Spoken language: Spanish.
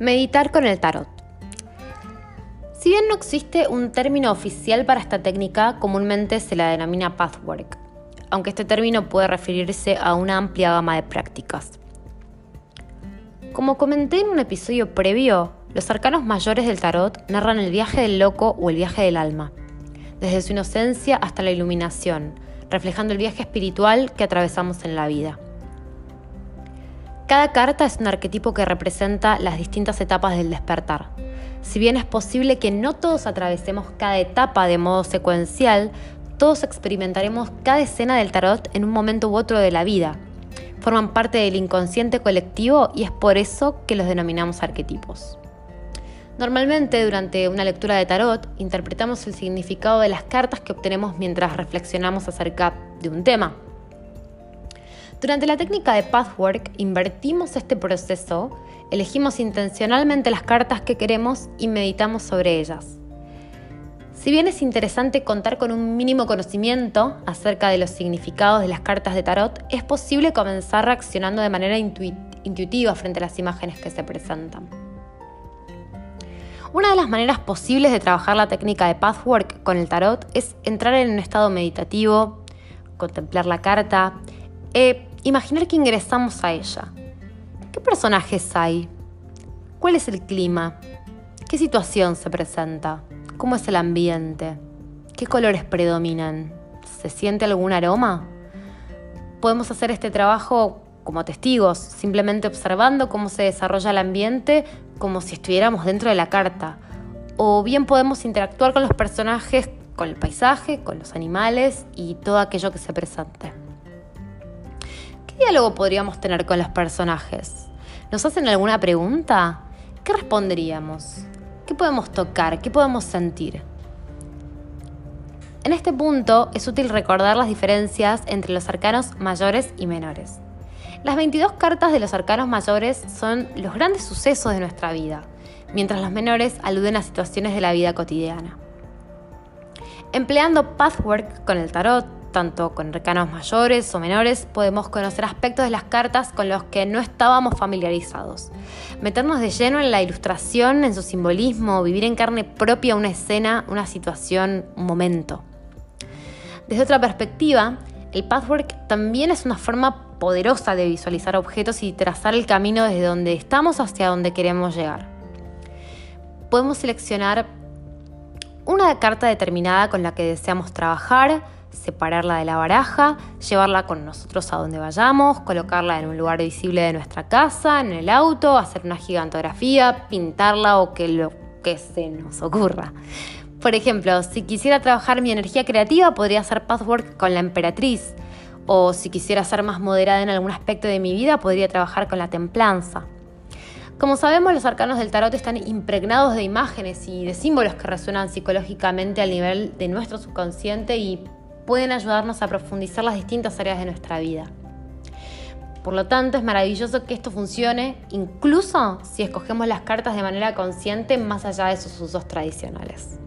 Meditar con el tarot. Si bien no existe un término oficial para esta técnica, comúnmente se la denomina pathwork, aunque este término puede referirse a una amplia gama de prácticas. Como comenté en un episodio previo, los arcanos mayores del tarot narran el viaje del loco o el viaje del alma, desde su inocencia hasta la iluminación, reflejando el viaje espiritual que atravesamos en la vida. Cada carta es un arquetipo que representa las distintas etapas del despertar. Si bien es posible que no todos atravesemos cada etapa de modo secuencial, todos experimentaremos cada escena del tarot en un momento u otro de la vida. Forman parte del inconsciente colectivo y es por eso que los denominamos arquetipos. Normalmente durante una lectura de tarot interpretamos el significado de las cartas que obtenemos mientras reflexionamos acerca de un tema. Durante la técnica de Pathwork invertimos este proceso, elegimos intencionalmente las cartas que queremos y meditamos sobre ellas. Si bien es interesante contar con un mínimo conocimiento acerca de los significados de las cartas de tarot, es posible comenzar reaccionando de manera intuitiva frente a las imágenes que se presentan. Una de las maneras posibles de trabajar la técnica de Pathwork con el tarot es entrar en un estado meditativo, contemplar la carta, e imaginar que ingresamos a ella. ¿Qué personajes hay? ¿Cuál es el clima? ¿Qué situación se presenta? ¿Cómo es el ambiente? ¿Qué colores predominan? ¿Se siente algún aroma? Podemos hacer este trabajo como testigos, simplemente observando cómo se desarrolla el ambiente como si estuviéramos dentro de la carta. O bien podemos interactuar con los personajes, con el paisaje, con los animales y todo aquello que se presente. ¿Qué diálogo podríamos tener con los personajes? ¿Nos hacen alguna pregunta? ¿Qué responderíamos? ¿Qué podemos tocar? ¿Qué podemos sentir? En este punto es útil recordar las diferencias entre los arcanos mayores y menores. Las 22 cartas de los arcanos mayores son los grandes sucesos de nuestra vida, mientras los menores aluden a situaciones de la vida cotidiana. Empleando Pathwork con el tarot, tanto con arcanos mayores o menores, podemos conocer aspectos de las cartas con los que no estábamos familiarizados. Meternos de lleno en la ilustración, en su simbolismo, vivir en carne propia una escena, una situación, un momento. Desde otra perspectiva, el pathwork también es una forma poderosa de visualizar objetos y trazar el camino desde donde estamos hacia donde queremos llegar. Podemos seleccionar una carta determinada con la que deseamos trabajar, separarla de la baraja, llevarla con nosotros a donde vayamos, colocarla en un lugar visible de nuestra casa, en el auto, hacer una gigantografía, pintarla o que lo que se nos ocurra. Por ejemplo, si quisiera trabajar mi energía creativa, podría hacer password con la emperatriz. O si quisiera ser más moderada en algún aspecto de mi vida, podría trabajar con la templanza. Como sabemos, los arcanos del tarot están impregnados de imágenes y de símbolos que resuenan psicológicamente al nivel de nuestro subconsciente y pueden ayudarnos a profundizar las distintas áreas de nuestra vida. Por lo tanto, es maravilloso que esto funcione, incluso si escogemos las cartas de manera consciente más allá de sus usos tradicionales.